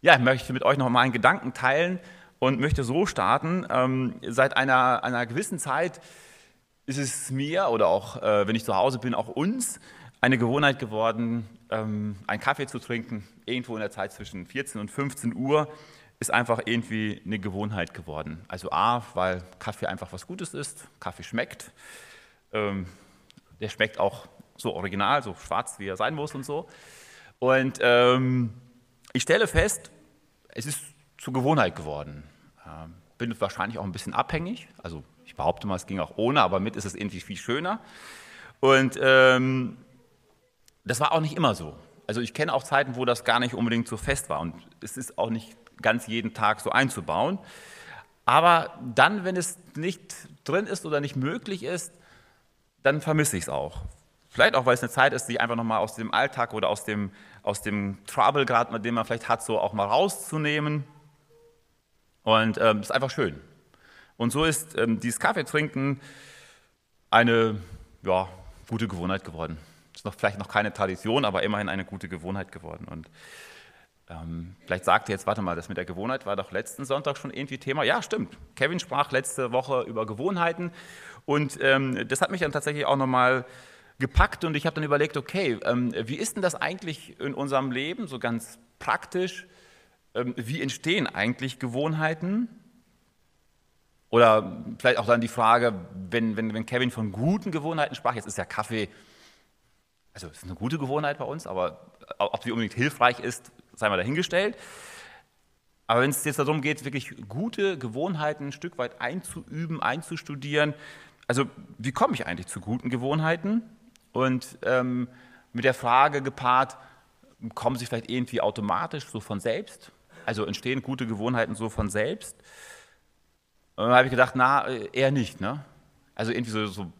Ja, ich möchte mit euch noch mal einen Gedanken teilen und möchte so starten. Ähm, seit einer, einer gewissen Zeit ist es mir oder auch, äh, wenn ich zu Hause bin, auch uns eine Gewohnheit geworden, ähm, einen Kaffee zu trinken, irgendwo in der Zeit zwischen 14 und 15 Uhr, ist einfach irgendwie eine Gewohnheit geworden. Also A, weil Kaffee einfach was Gutes ist, Kaffee schmeckt, ähm, der schmeckt auch so original, so schwarz, wie er sein muss und so. Und ähm, ich stelle fest, es ist zur Gewohnheit geworden. Ähm, bin wahrscheinlich auch ein bisschen abhängig. Also ich behaupte mal, es ging auch ohne, aber mit ist es irgendwie viel schöner. Und ähm, das war auch nicht immer so. Also ich kenne auch Zeiten, wo das gar nicht unbedingt so fest war. Und es ist auch nicht ganz jeden Tag so einzubauen. Aber dann, wenn es nicht drin ist oder nicht möglich ist, dann vermisse ich es auch. Vielleicht auch, weil es eine Zeit ist, die einfach nochmal aus dem Alltag oder aus dem, aus dem Trouble gerade, den man vielleicht hat, so auch mal rauszunehmen. Und ähm, ist einfach schön. Und so ist ähm, dieses Kaffeetrinken eine ja, gute Gewohnheit geworden. Ist noch vielleicht noch keine Tradition, aber immerhin eine gute Gewohnheit geworden. Und ähm, vielleicht sagt ihr jetzt, warte mal, das mit der Gewohnheit war doch letzten Sonntag schon irgendwie Thema. Ja, stimmt. Kevin sprach letzte Woche über Gewohnheiten und ähm, das hat mich dann tatsächlich auch nochmal gepackt und ich habe dann überlegt, okay, ähm, wie ist denn das eigentlich in unserem Leben, so ganz praktisch? Ähm, wie entstehen eigentlich Gewohnheiten? Oder vielleicht auch dann die Frage, wenn, wenn, wenn Kevin von guten Gewohnheiten sprach, jetzt ist ja Kaffee, also es ist eine gute Gewohnheit bei uns, aber ob sie unbedingt hilfreich ist, sei mal dahingestellt. Aber wenn es jetzt darum geht, wirklich gute Gewohnheiten ein Stück weit einzuüben, einzustudieren, also wie komme ich eigentlich zu guten Gewohnheiten? Und ähm, mit der Frage gepaart, kommen sie vielleicht irgendwie automatisch so von selbst? Also entstehen gute Gewohnheiten so von selbst? Und dann habe ich gedacht, na, eher nicht. Ne? Also irgendwie so, so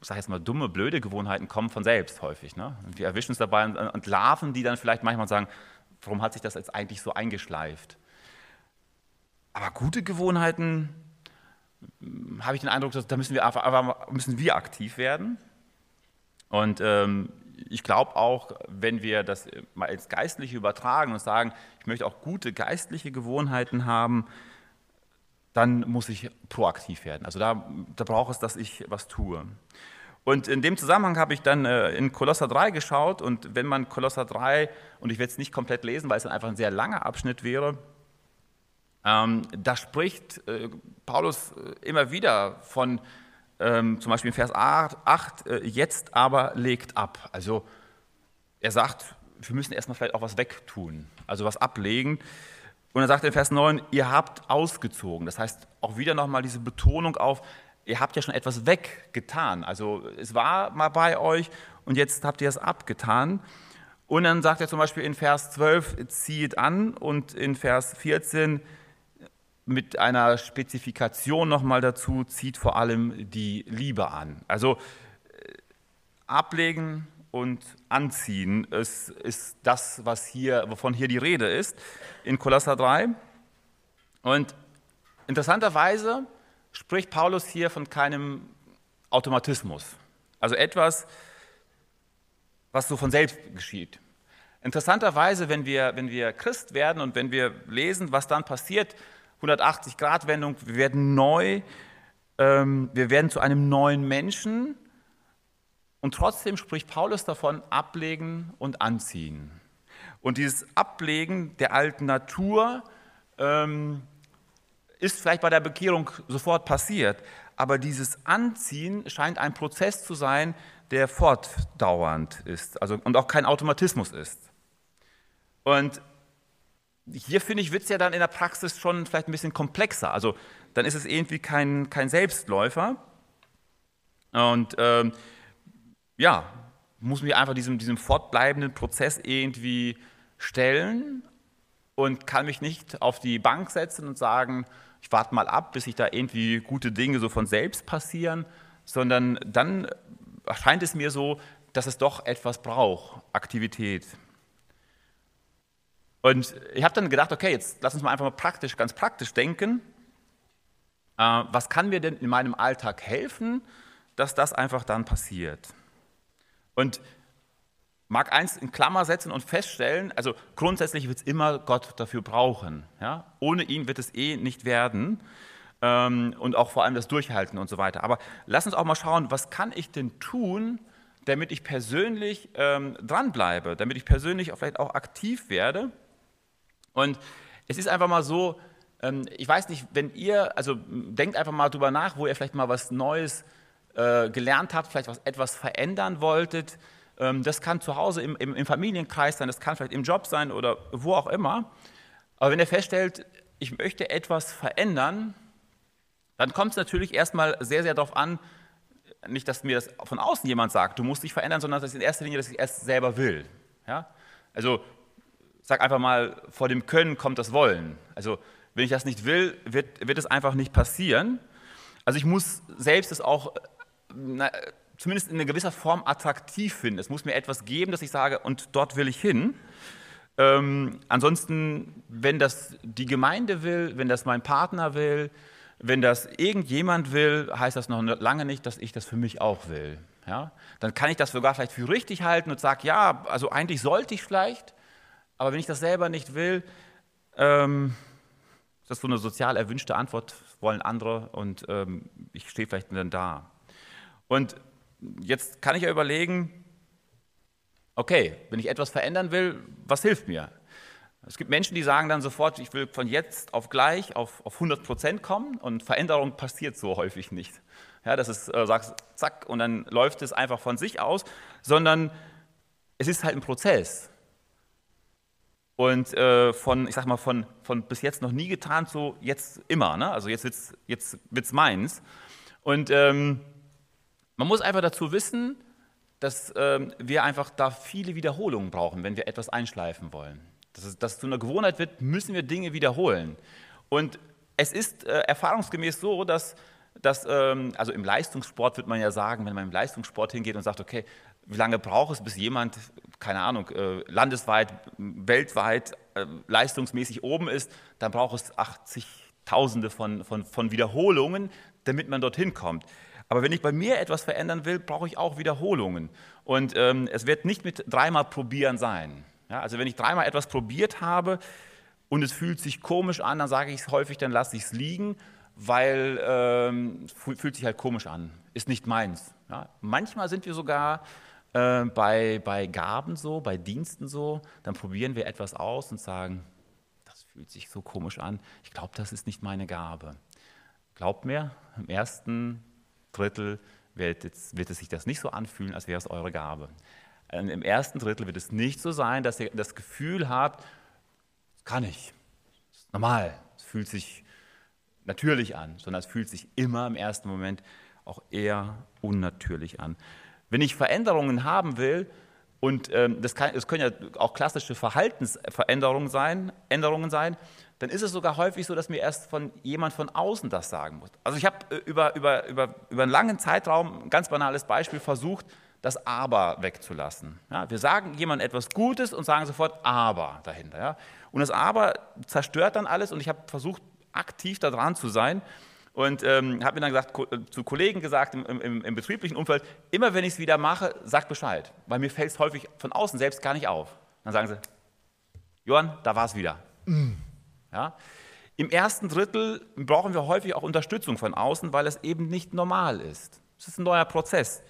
sag jetzt mal, dumme, blöde Gewohnheiten kommen von selbst häufig. Ne? Und wir erwischen es dabei und, und larven die dann vielleicht manchmal sagen, warum hat sich das jetzt eigentlich so eingeschleift? Aber gute Gewohnheiten, hm, habe ich den Eindruck, dass, da müssen wir, einfach, müssen wir aktiv werden. Und ähm, ich glaube auch, wenn wir das mal ins Geistliche übertragen und sagen, ich möchte auch gute geistliche Gewohnheiten haben, dann muss ich proaktiv werden. Also da, da braucht es, dass ich was tue. Und in dem Zusammenhang habe ich dann äh, in Kolosser 3 geschaut und wenn man Kolosser 3, und ich werde es nicht komplett lesen, weil es dann einfach ein sehr langer Abschnitt wäre, ähm, da spricht äh, Paulus äh, immer wieder von ähm, zum Beispiel in Vers 8, äh, jetzt aber legt ab. Also er sagt, wir müssen erstmal vielleicht auch was wegtun, also was ablegen. Und er sagt in Vers 9, ihr habt ausgezogen. Das heißt auch wieder nochmal diese Betonung auf, ihr habt ja schon etwas weggetan. Also es war mal bei euch und jetzt habt ihr es abgetan. Und dann sagt er zum Beispiel in Vers 12, zieht an und in Vers 14, mit einer Spezifikation nochmal dazu, zieht vor allem die Liebe an. Also äh, ablegen und anziehen ist, ist das, was hier, wovon hier die Rede ist in Kolosser 3. Und interessanterweise spricht Paulus hier von keinem Automatismus, also etwas, was so von selbst geschieht. Interessanterweise, wenn wir, wenn wir Christ werden und wenn wir lesen, was dann passiert, 180-Grad-Wendung, wir werden neu, ähm, wir werden zu einem neuen Menschen und trotzdem spricht Paulus davon, ablegen und anziehen. Und dieses Ablegen der alten Natur ähm, ist vielleicht bei der Bekehrung sofort passiert, aber dieses Anziehen scheint ein Prozess zu sein, der fortdauernd ist also, und auch kein Automatismus ist. Und hier finde ich, wird es ja dann in der Praxis schon vielleicht ein bisschen komplexer. Also dann ist es irgendwie kein, kein Selbstläufer. Und ähm, ja, muss mich einfach diesem, diesem fortbleibenden Prozess irgendwie stellen und kann mich nicht auf die Bank setzen und sagen, ich warte mal ab, bis sich da irgendwie gute Dinge so von selbst passieren, sondern dann erscheint es mir so, dass es doch etwas braucht, Aktivität. Und ich habe dann gedacht, okay, jetzt lass uns mal einfach mal praktisch, ganz praktisch denken. Äh, was kann mir denn in meinem Alltag helfen, dass das einfach dann passiert? Und mag eins in Klammer setzen und feststellen, also grundsätzlich wird es immer Gott dafür brauchen. Ja? Ohne ihn wird es eh nicht werden. Ähm, und auch vor allem das Durchhalten und so weiter. Aber lass uns auch mal schauen, was kann ich denn tun, damit ich persönlich ähm, dranbleibe, damit ich persönlich vielleicht auch aktiv werde. Und es ist einfach mal so, ähm, ich weiß nicht, wenn ihr, also denkt einfach mal drüber nach, wo ihr vielleicht mal was Neues äh, gelernt habt, vielleicht was, etwas verändern wolltet. Ähm, das kann zu Hause im, im, im Familienkreis sein, das kann vielleicht im Job sein oder wo auch immer. Aber wenn ihr feststellt, ich möchte etwas verändern, dann kommt es natürlich erstmal sehr, sehr darauf an, nicht, dass mir das von außen jemand sagt, du musst dich verändern, sondern dass in erster Linie, dass ich erst selber will. Ja? Also sag einfach mal, vor dem Können kommt das Wollen. Also wenn ich das nicht will, wird, wird es einfach nicht passieren. Also ich muss selbst es auch na, zumindest in gewisser Form attraktiv finden. Es muss mir etwas geben, dass ich sage, und dort will ich hin. Ähm, ansonsten, wenn das die Gemeinde will, wenn das mein Partner will, wenn das irgendjemand will, heißt das noch lange nicht, dass ich das für mich auch will. Ja? Dann kann ich das sogar vielleicht für richtig halten und sage, ja, also eigentlich sollte ich vielleicht, aber wenn ich das selber nicht will, ähm, das ist so eine sozial erwünschte Antwort, wollen andere und ähm, ich stehe vielleicht dann da. Und jetzt kann ich ja überlegen, okay, wenn ich etwas verändern will, was hilft mir? Es gibt Menschen, die sagen dann sofort, ich will von jetzt auf gleich auf, auf 100 Prozent kommen und Veränderung passiert so häufig nicht. Ja, dass es äh, sagst, zack, und dann läuft es einfach von sich aus, sondern es ist halt ein Prozess. Und äh, von, ich sag mal, von, von bis jetzt noch nie getan zu jetzt immer. Ne? Also jetzt wird es jetzt wird's meins. Und ähm, man muss einfach dazu wissen, dass ähm, wir einfach da viele Wiederholungen brauchen, wenn wir etwas einschleifen wollen dass es, dass es zu einer Gewohnheit wird, müssen wir Dinge wiederholen. Und es ist äh, erfahrungsgemäß so, dass, dass ähm, also im Leistungssport wird man ja sagen, wenn man im Leistungssport hingeht und sagt, okay, wie lange braucht es, bis jemand, keine Ahnung, äh, landesweit, weltweit äh, leistungsmäßig oben ist, dann braucht es 80.000 von, von, von Wiederholungen, damit man dorthin kommt. Aber wenn ich bei mir etwas verändern will, brauche ich auch Wiederholungen. Und ähm, es wird nicht mit dreimal probieren sein. Ja, also wenn ich dreimal etwas probiert habe und es fühlt sich komisch an, dann sage ich es häufig, dann lasse ich es liegen, weil ähm, fühlt sich halt komisch an, ist nicht meins. Ja, manchmal sind wir sogar äh, bei, bei Gaben so, bei Diensten so, dann probieren wir etwas aus und sagen, das fühlt sich so komisch an, ich glaube, das ist nicht meine Gabe. Glaubt mir, im ersten Drittel wird, jetzt, wird es sich das nicht so anfühlen, als wäre es eure Gabe. Im ersten Drittel wird es nicht so sein, dass ihr das Gefühl habt, das kann ich, das ist normal, es fühlt sich natürlich an, sondern es fühlt sich immer im ersten Moment auch eher unnatürlich an. Wenn ich Veränderungen haben will, und ähm, das, kann, das, können ja auch klassische Verhaltensveränderungen sein, Änderungen sein, dann ist es sogar häufig so, dass mir erst von jemand von außen das sagen muss. Also ich habe äh, über, über, über, über einen langen Zeitraum, ein ganz banales Beispiel, versucht, das Aber wegzulassen. Ja, wir sagen jemandem etwas Gutes und sagen sofort Aber dahinter. Ja. Und das Aber zerstört dann alles und ich habe versucht, aktiv da dran zu sein und ähm, habe mir dann gesagt, äh, zu Kollegen gesagt im, im, im betrieblichen Umfeld, immer wenn ich es wieder mache, sag Bescheid, weil mir fällt es häufig von außen selbst gar nicht auf. Dann sagen sie, Johann, da war es wieder. Mm. Ja. Im ersten Drittel brauchen wir häufig auch Unterstützung von außen, weil es eben nicht normal ist. Es ist ein neuer Prozess.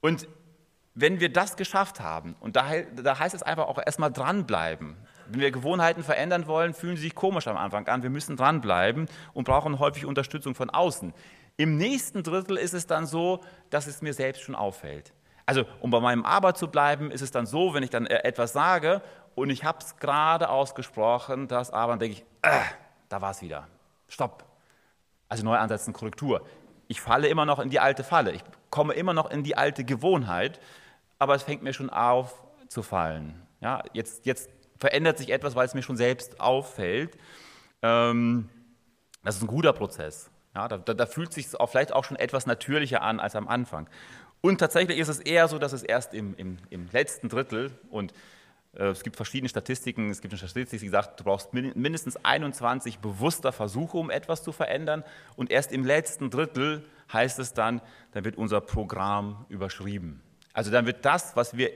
Und wenn wir das geschafft haben, und da, da heißt es einfach auch erstmal dranbleiben. Wenn wir Gewohnheiten verändern wollen, fühlen sie sich komisch am Anfang an. Wir müssen dranbleiben und brauchen häufig Unterstützung von außen. Im nächsten Drittel ist es dann so, dass es mir selbst schon auffällt. Also, um bei meinem Aber zu bleiben, ist es dann so, wenn ich dann äh, etwas sage und ich habe es gerade ausgesprochen, das Aber, dann denke ich, äh, da war es wieder. Stopp. Also neu ansetzen, Korrektur. Ich falle immer noch in die alte Falle. Ich komme immer noch in die alte Gewohnheit, aber es fängt mir schon auf zu fallen. Ja, jetzt, jetzt verändert sich etwas, weil es mir schon selbst auffällt. Ähm, das ist ein guter Prozess. Ja, da, da, fühlt sich auch vielleicht auch schon etwas natürlicher an als am Anfang. Und tatsächlich ist es eher so, dass es erst im, im, im letzten Drittel und äh, es gibt verschiedene Statistiken. Es gibt eine Statistik, die sagt, du brauchst mindestens 21 bewusster Versuche, um etwas zu verändern. Und erst im letzten Drittel heißt es dann, dann wird unser Programm überschrieben. Also dann wird das, was wir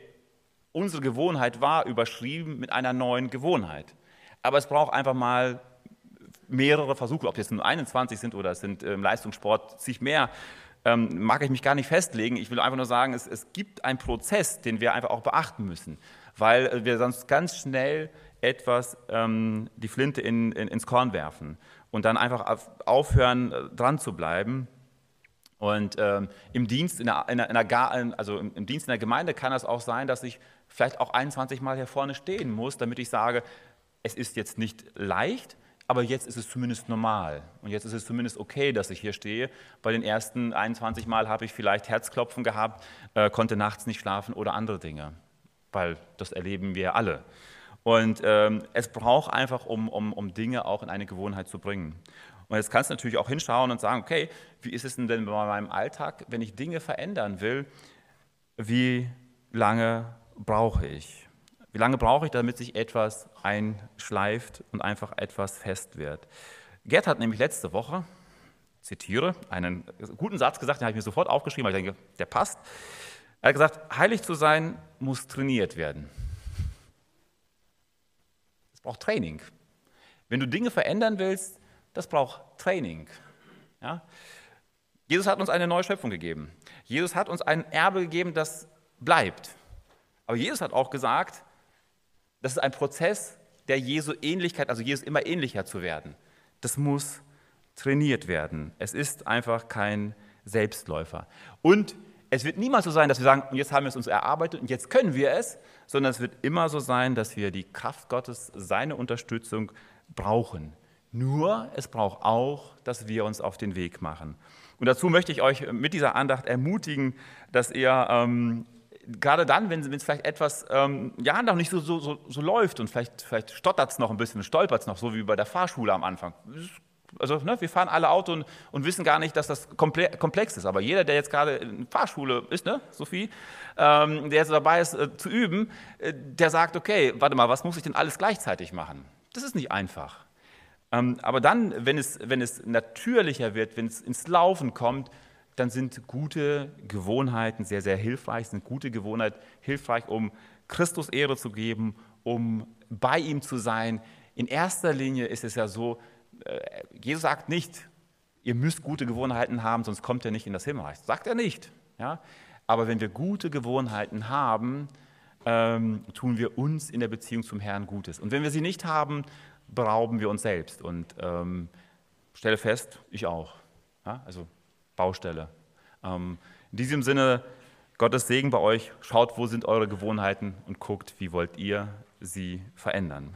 Unsere Gewohnheit war überschrieben mit einer neuen Gewohnheit. Aber es braucht einfach mal mehrere Versuche, ob jetzt nur 21 sind oder es sind im Leistungssport sich mehr, ähm, mag ich mich gar nicht festlegen. Ich will einfach nur sagen, es, es gibt einen Prozess, den wir einfach auch beachten müssen, weil wir sonst ganz schnell etwas ähm, die Flinte in, in, ins Korn werfen und dann einfach aufhören, äh, dran zu bleiben. Und ähm, im Dienst in der, in der, also im, im Dienst in der Gemeinde kann es auch sein, dass ich vielleicht auch 21 Mal hier vorne stehen muss, damit ich sage, es ist jetzt nicht leicht, aber jetzt ist es zumindest normal. Und jetzt ist es zumindest okay, dass ich hier stehe. Bei den ersten 21 Mal habe ich vielleicht Herzklopfen gehabt, äh, konnte nachts nicht schlafen oder andere Dinge, weil das erleben wir alle. Und ähm, es braucht einfach, um, um, um Dinge auch in eine Gewohnheit zu bringen. Und jetzt kannst du natürlich auch hinschauen und sagen, okay, wie ist es denn, denn bei meinem Alltag, wenn ich Dinge verändern will, wie lange brauche ich? Wie lange brauche ich, damit sich etwas einschleift und einfach etwas fest wird? Gerd hat nämlich letzte Woche, zitiere, einen guten Satz gesagt, den habe ich mir sofort aufgeschrieben, weil ich denke, der passt. Er hat gesagt, heilig zu sein muss trainiert werden. Es braucht Training. Wenn du Dinge verändern willst, das braucht Training. Ja? Jesus hat uns eine neue Schöpfung gegeben. Jesus hat uns ein Erbe gegeben, das bleibt. Aber Jesus hat auch gesagt, das ist ein Prozess der Jesu Ähnlichkeit, also Jesus immer ähnlicher zu werden. Das muss trainiert werden. Es ist einfach kein Selbstläufer. Und es wird niemals so sein, dass wir sagen, jetzt haben wir es uns erarbeitet und jetzt können wir es, sondern es wird immer so sein, dass wir die Kraft Gottes, seine Unterstützung brauchen. Nur es braucht auch, dass wir uns auf den Weg machen. Und dazu möchte ich euch mit dieser Andacht ermutigen, dass ihr ähm, gerade dann, wenn es vielleicht etwas ähm, ja noch nicht so, so, so, so läuft und vielleicht, vielleicht stottert es noch ein bisschen, stolpert es noch, so wie bei der Fahrschule am Anfang. Also ne, wir fahren alle Auto und, und, wissen gar nicht, dass das komplex ist. Aber jeder, der jetzt gerade in Fahrschule ist, ne, Sophie, ähm, der jetzt dabei ist äh, zu üben, äh, der sagt, okay, warte mal, was muss ich denn alles gleichzeitig machen? Das ist nicht einfach. Ähm, aber dann, wenn es, wenn es natürlicher wird, wenn es ins Laufen kommt, dann sind gute Gewohnheiten sehr, sehr hilfreich, sind gute Gewohnheiten hilfreich, um Christus Ehre zu geben, um bei ihm zu sein. In erster Linie ist es ja so, äh, Jesus sagt nicht, ihr müsst gute Gewohnheiten haben, sonst kommt ihr nicht in das Himmelreich. Sagt er nicht. Ja? Aber wenn wir gute Gewohnheiten haben, ähm, tun wir uns in der Beziehung zum Herrn Gutes. Und wenn wir sie nicht haben, berauben wir uns selbst. Und ähm, stelle fest, ich auch. Ja? Also Baustelle. Ähm, in diesem Sinne, Gottes Segen bei euch. Schaut, wo sind eure Gewohnheiten und guckt, wie wollt ihr sie verändern.